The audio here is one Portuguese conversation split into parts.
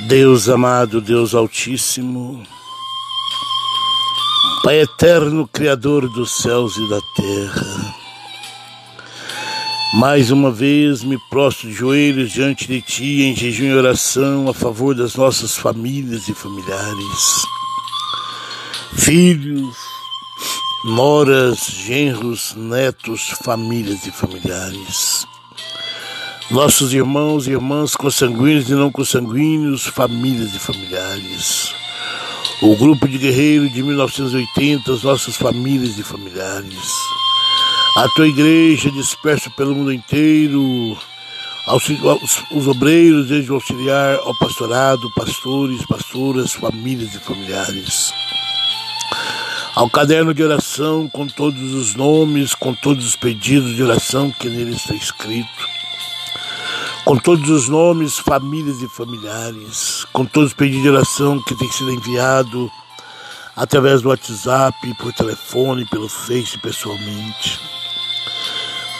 Deus amado, Deus Altíssimo, Pai eterno, Criador dos céus e da terra, mais uma vez me prostro de joelhos diante de Ti em jejum e oração a favor das nossas famílias e familiares, filhos, noras, genros, netos, famílias e familiares nossos irmãos e irmãs consanguíneos e não consanguíneos, famílias e familiares. O grupo de guerreiros de 1980, as nossas famílias e familiares. A tua igreja dispersa pelo mundo inteiro, os, os obreiros, desde o auxiliar ao pastorado, pastores, pastoras, famílias e familiares. Ao caderno de oração, com todos os nomes, com todos os pedidos de oração que nele está escrito com todos os nomes, famílias e familiares, com todos os pedidos de oração que tem sido enviado através do WhatsApp, por telefone, pelo Face, pessoalmente.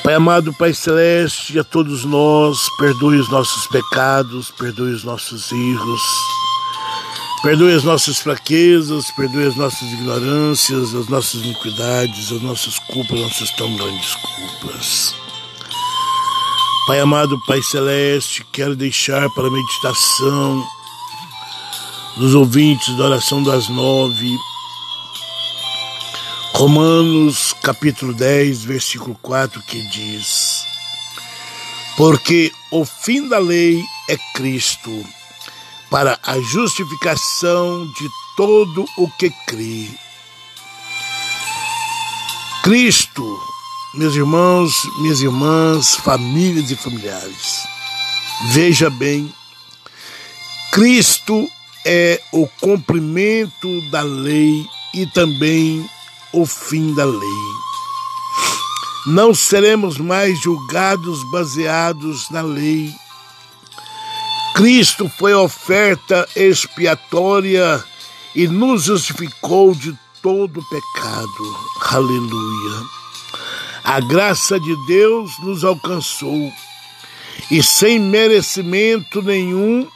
Pai amado, Pai Celeste, a todos nós, perdoe os nossos pecados, perdoe os nossos erros, perdoe as nossas fraquezas, perdoe as nossas ignorâncias, as nossas iniquidades, as nossas culpas, as nossas tão grandes culpas. Pai amado, Pai celeste, quero deixar para a meditação dos ouvintes da oração das nove, Romanos capítulo 10, versículo 4, que diz: Porque o fim da lei é Cristo, para a justificação de todo o que crê. Cristo meus irmãos, minhas irmãs, famílias e familiares, veja bem, Cristo é o cumprimento da lei e também o fim da lei. Não seremos mais julgados baseados na lei. Cristo foi oferta expiatória e nos justificou de todo pecado. Aleluia. A graça de Deus nos alcançou e sem merecimento nenhum,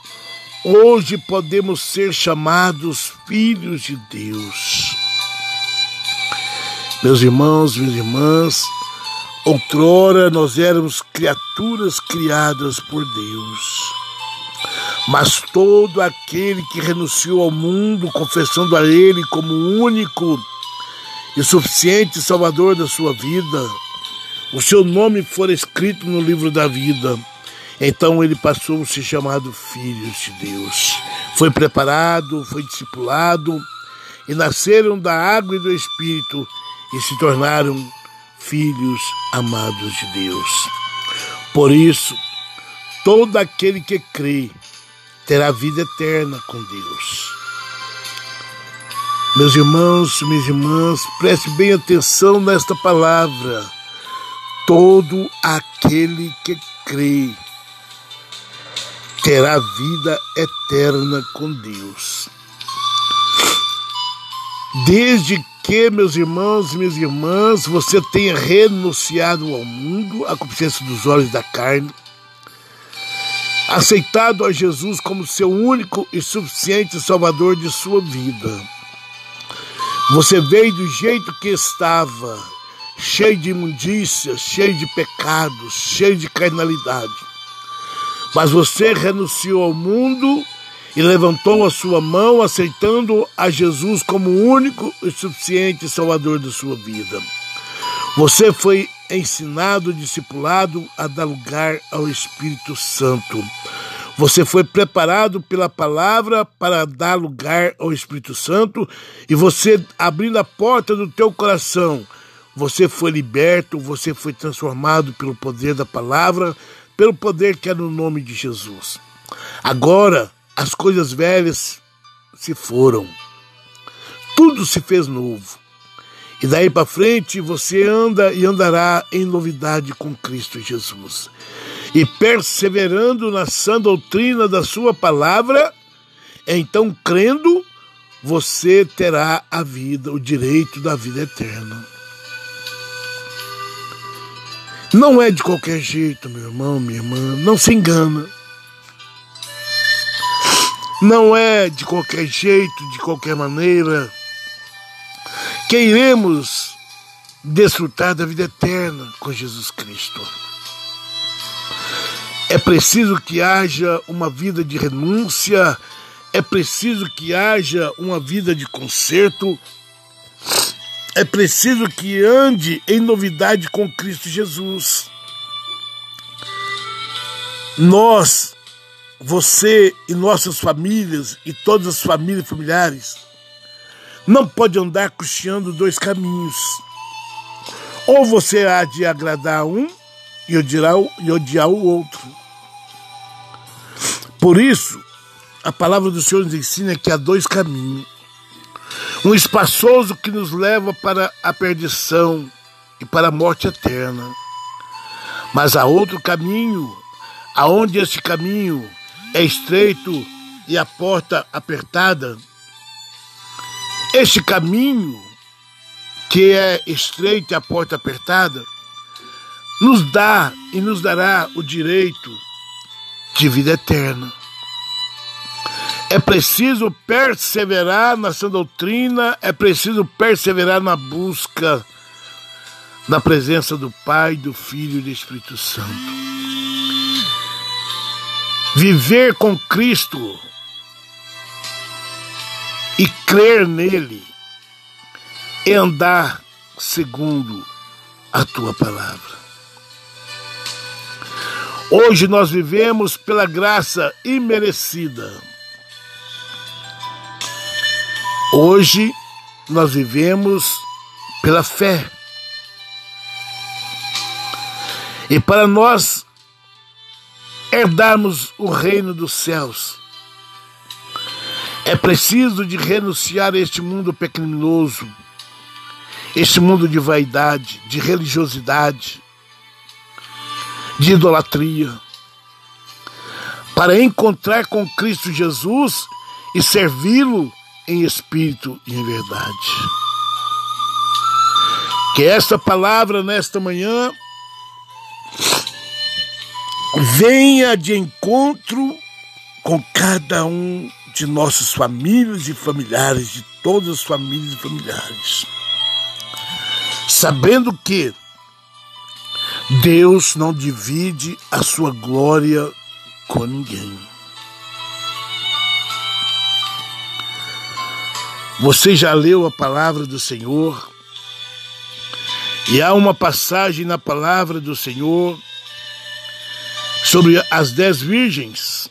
hoje podemos ser chamados filhos de Deus. Meus irmãos, minhas irmãs, outrora nós éramos criaturas criadas por Deus. Mas todo aquele que renunciou ao mundo, confessando a Ele como único e suficiente Salvador da sua vida, o seu nome for escrito no livro da vida, então ele passou a ser chamado Filho de Deus. Foi preparado, foi discipulado e nasceram da água e do Espírito e se tornaram filhos amados de Deus. Por isso, todo aquele que crê terá vida eterna com Deus. Meus irmãos, minhas irmãs, preste bem atenção nesta palavra. Todo aquele que crê terá vida eterna com Deus. Desde que, meus irmãos e minhas irmãs, você tenha renunciado ao mundo, à consciência dos olhos da carne, aceitado a Jesus como seu único e suficiente Salvador de sua vida você veio do jeito que estava, cheio de imundícias, cheio de pecados, cheio de carnalidade. Mas você renunciou ao mundo e levantou a sua mão, aceitando a Jesus como único e suficiente Salvador da sua vida. Você foi ensinado, discipulado a dar lugar ao Espírito Santo. Você foi preparado pela palavra para dar lugar ao Espírito Santo e você abrindo a porta do teu coração, você foi liberto, você foi transformado pelo poder da palavra, pelo poder que é no nome de Jesus. Agora as coisas velhas se foram. Tudo se fez novo. E daí para frente você anda e andará em novidade com Cristo Jesus e perseverando na sã doutrina da sua palavra, então crendo, você terá a vida, o direito da vida eterna. Não é de qualquer jeito, meu irmão, minha irmã, não se engana. Não é de qualquer jeito, de qualquer maneira, que iremos desfrutar da vida eterna com Jesus Cristo. É preciso que haja uma vida de renúncia, é preciso que haja uma vida de conserto, é preciso que ande em novidade com Cristo Jesus. Nós, você e nossas famílias e todas as famílias familiares não pode andar cocheando dois caminhos. Ou você há de agradar um e odiar, o outro. Por isso, a palavra do Senhor nos ensina que há dois caminhos. Um espaçoso que nos leva para a perdição e para a morte eterna. Mas há outro caminho, aonde esse caminho é estreito e a porta apertada. Este caminho, que é estreito e a porta apertada, nos dá e nos dará o direito de vida eterna. É preciso perseverar sã doutrina, é preciso perseverar na busca da presença do Pai, do Filho e do Espírito Santo. Viver com Cristo e crer nele é andar segundo a tua palavra. Hoje nós vivemos pela graça imerecida Hoje nós vivemos pela fé. E para nós herdarmos o reino dos céus, é preciso de renunciar a este mundo pecaminoso, este mundo de vaidade, de religiosidade, de idolatria, para encontrar com Cristo Jesus e servi-lo em espírito e em verdade. Que esta palavra nesta manhã venha de encontro com cada um de nossas famílias e familiares, de todas as famílias e familiares. Sabendo que Deus não divide a sua glória com ninguém. Você já leu a palavra do Senhor? E há uma passagem na palavra do Senhor sobre as dez virgens.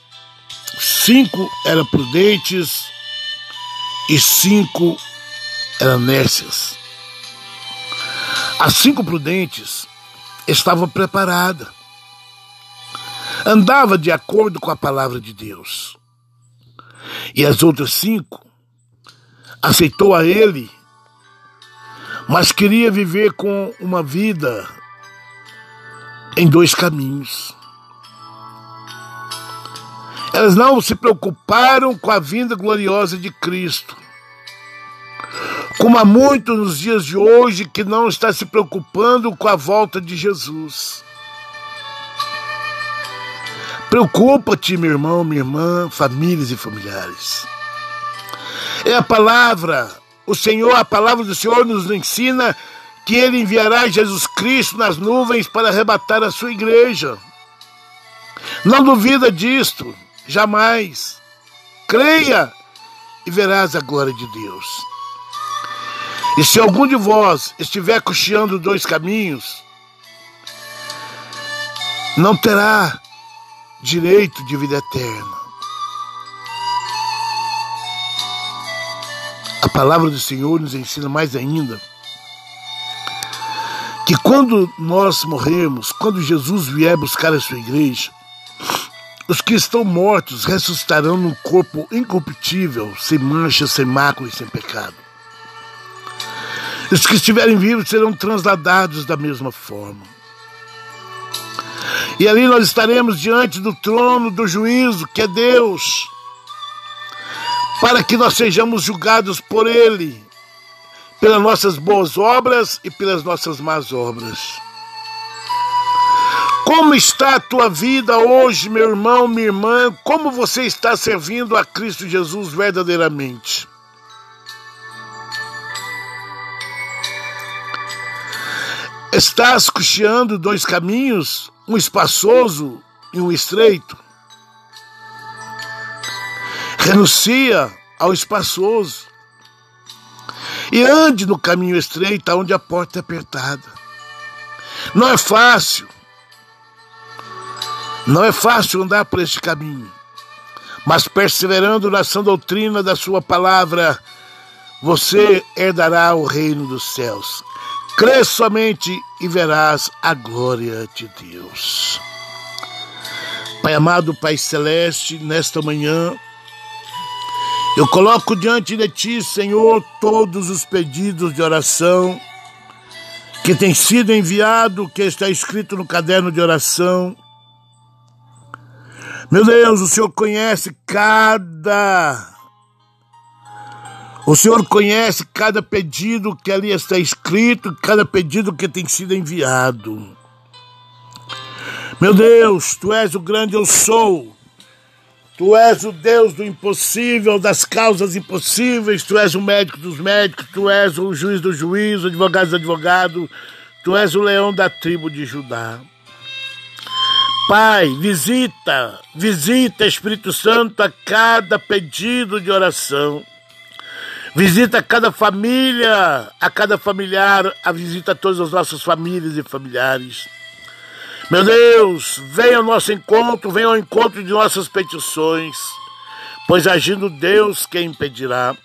Cinco eram prudentes e cinco eram nécias. As cinco prudentes estavam preparadas. Andava de acordo com a palavra de Deus. E as outras cinco aceitou a ele, mas queria viver com uma vida em dois caminhos. Elas não se preocuparam com a vinda gloriosa de Cristo. Como há muito nos dias de hoje que não está se preocupando com a volta de Jesus. Preocupa-te, meu irmão, minha irmã, famílias e familiares. É a palavra. O Senhor, a palavra do Senhor nos ensina que ele enviará Jesus Cristo nas nuvens para arrebatar a sua igreja. Não duvida disto, jamais. Creia e verás a glória de Deus. E se algum de vós estiver cocheando dois caminhos, não terá direito de vida eterna. A palavra do Senhor nos ensina mais ainda que quando nós morrermos, quando Jesus vier buscar a sua igreja, os que estão mortos ressuscitarão num corpo incorruptível, sem mancha, sem mácula e sem pecado. Os que estiverem vivos serão transladados da mesma forma. E ali nós estaremos diante do trono do juízo, que é Deus para que nós sejamos julgados por Ele, pelas nossas boas obras e pelas nossas más obras. Como está a tua vida hoje, meu irmão, minha irmã? Como você está servindo a Cristo Jesus verdadeiramente? Estás cocheando dois caminhos, um espaçoso e um estreito? Renuncia ao espaçoso e ande no caminho estreito, onde a porta é apertada. Não é fácil, não é fácil andar por este caminho, mas perseverando na sã doutrina da Sua palavra, você herdará o reino dos céus. Crê somente e verás a glória de Deus. Pai amado, Pai celeste, nesta manhã, eu coloco diante de Ti, Senhor, todos os pedidos de oração que tem sido enviado, que está escrito no caderno de oração. Meu Deus, o Senhor conhece cada o Senhor conhece cada pedido que ali está escrito, cada pedido que tem sido enviado. Meu Deus, tu és o grande eu sou. Tu és o Deus do impossível, das causas impossíveis, tu és o médico dos médicos, tu és o juiz do juiz, o advogado do advogado, tu és o leão da tribo de Judá. Pai, visita, visita Espírito Santo a cada pedido de oração. Visita cada família, a cada familiar, a visita a todas as nossas famílias e familiares. Meu Deus, venha ao nosso encontro, venha ao encontro de nossas petições, pois agindo Deus, quem impedirá?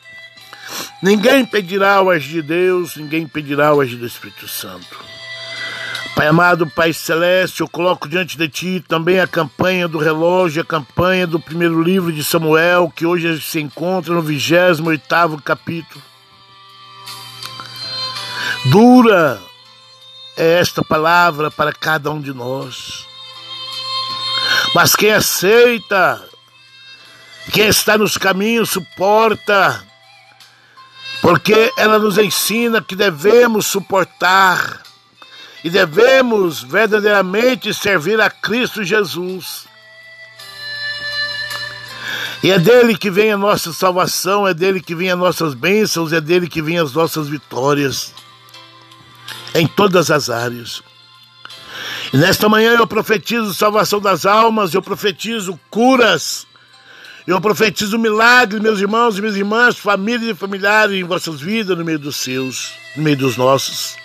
Ninguém impedirá o agir de Deus, ninguém impedirá o agir do Espírito Santo. Pai amado, Pai celeste, eu coloco diante de Ti também a campanha do relógio, a campanha do primeiro livro de Samuel, que hoje se encontra no 28 capítulo. Dura é esta palavra para cada um de nós. Mas quem aceita, quem está nos caminhos, suporta, porque ela nos ensina que devemos suportar e devemos verdadeiramente servir a Cristo Jesus. E é dele que vem a nossa salvação, é dele que vem as nossas bênçãos, é dele que vem as nossas vitórias em todas as áreas. E nesta manhã eu profetizo salvação das almas, eu profetizo curas, eu profetizo milagres, meus irmãos e minhas irmãs, famílias e familiares em vossas vidas, no meio dos seus, no meio dos nossos.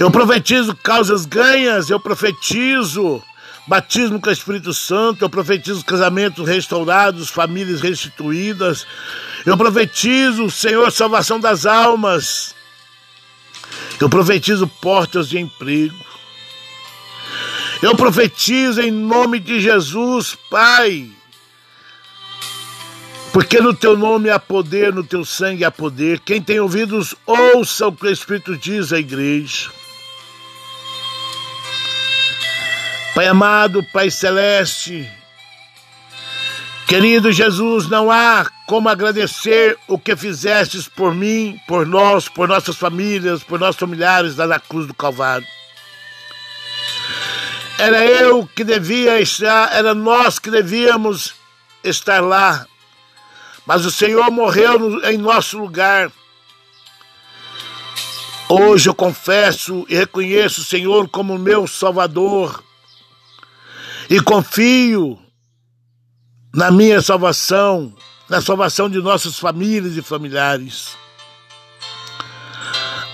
Eu profetizo causas ganhas, eu profetizo batismo com o Espírito Santo, eu profetizo casamentos restaurados, famílias restituídas. Eu profetizo, Senhor, salvação das almas. Eu profetizo portas de emprego. Eu profetizo em nome de Jesus, Pai. Porque no teu nome há poder, no teu sangue há poder. Quem tem ouvidos, ouça o que o Espírito diz à igreja. Pai amado, Pai celeste, querido Jesus, não há como agradecer o que fizestes por mim, por nós, por nossas famílias, por nossos familiares lá na cruz do Calvário. Era eu que devia estar, era nós que devíamos estar lá, mas o Senhor morreu em nosso lugar. Hoje eu confesso e reconheço o Senhor como meu Salvador e confio na minha salvação, na salvação de nossas famílias e familiares.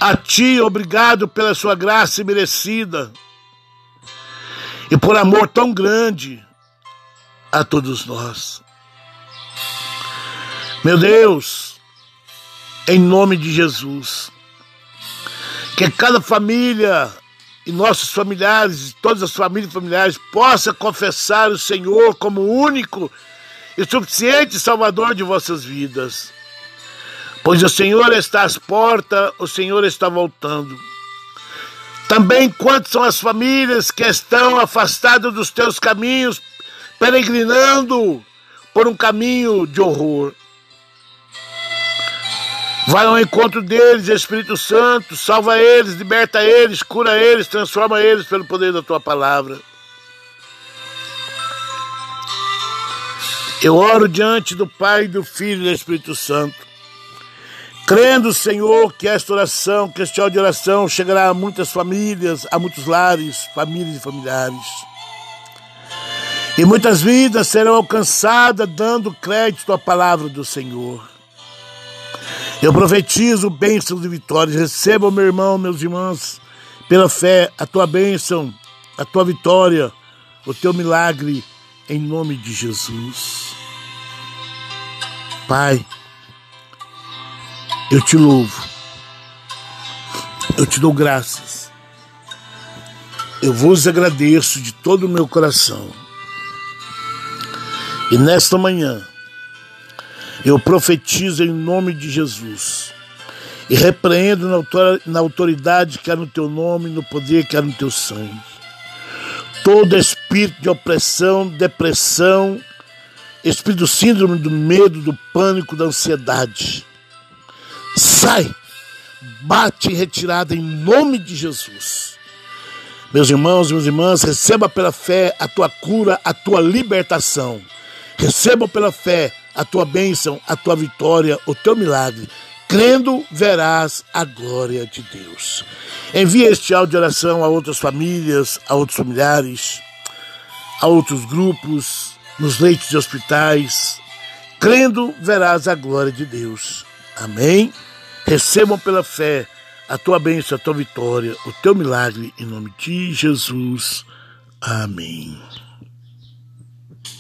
A Ti, obrigado pela Sua graça merecida e por amor tão grande a todos nós. Meu Deus, em nome de Jesus, que cada família e nossos familiares, todas as famílias familiares, possa confessar o Senhor como único e suficiente Salvador de vossas vidas. Pois o Senhor está às portas, o Senhor está voltando. Também quantas são as famílias que estão afastadas dos teus caminhos, peregrinando por um caminho de horror. Vai ao encontro deles, Espírito Santo, salva eles, liberta eles, cura eles, transforma eles pelo poder da tua palavra. Eu oro diante do Pai, do Filho e do Espírito Santo, crendo, Senhor, que esta oração, que este áudio de oração chegará a muitas famílias, a muitos lares, famílias e familiares. E muitas vidas serão alcançadas dando crédito à palavra do Senhor. Eu profetizo bênçãos e vitórias. Recebam, meu irmão, meus irmãos, pela fé, a tua bênção, a tua vitória, o teu milagre, em nome de Jesus. Pai, eu te louvo, eu te dou graças, eu vos agradeço de todo o meu coração. E nesta manhã, eu profetizo em nome de Jesus e repreendo na autoridade que há no teu nome, no poder que há no teu sangue. Todo espírito de opressão, depressão, espírito síndrome do medo, do pânico, da ansiedade. Sai, bate em retirada em nome de Jesus. Meus irmãos minhas irmãs, receba pela fé a tua cura, a tua libertação. Receba pela fé a tua bênção, a tua vitória, o teu milagre. Crendo, verás a glória de Deus. Envie este áudio de oração a outras famílias, a outros familiares, a outros grupos, nos leitos de hospitais. Crendo, verás a glória de Deus. Amém? Recebam pela fé a tua bênção, a tua vitória, o teu milagre, em nome de Jesus. Amém.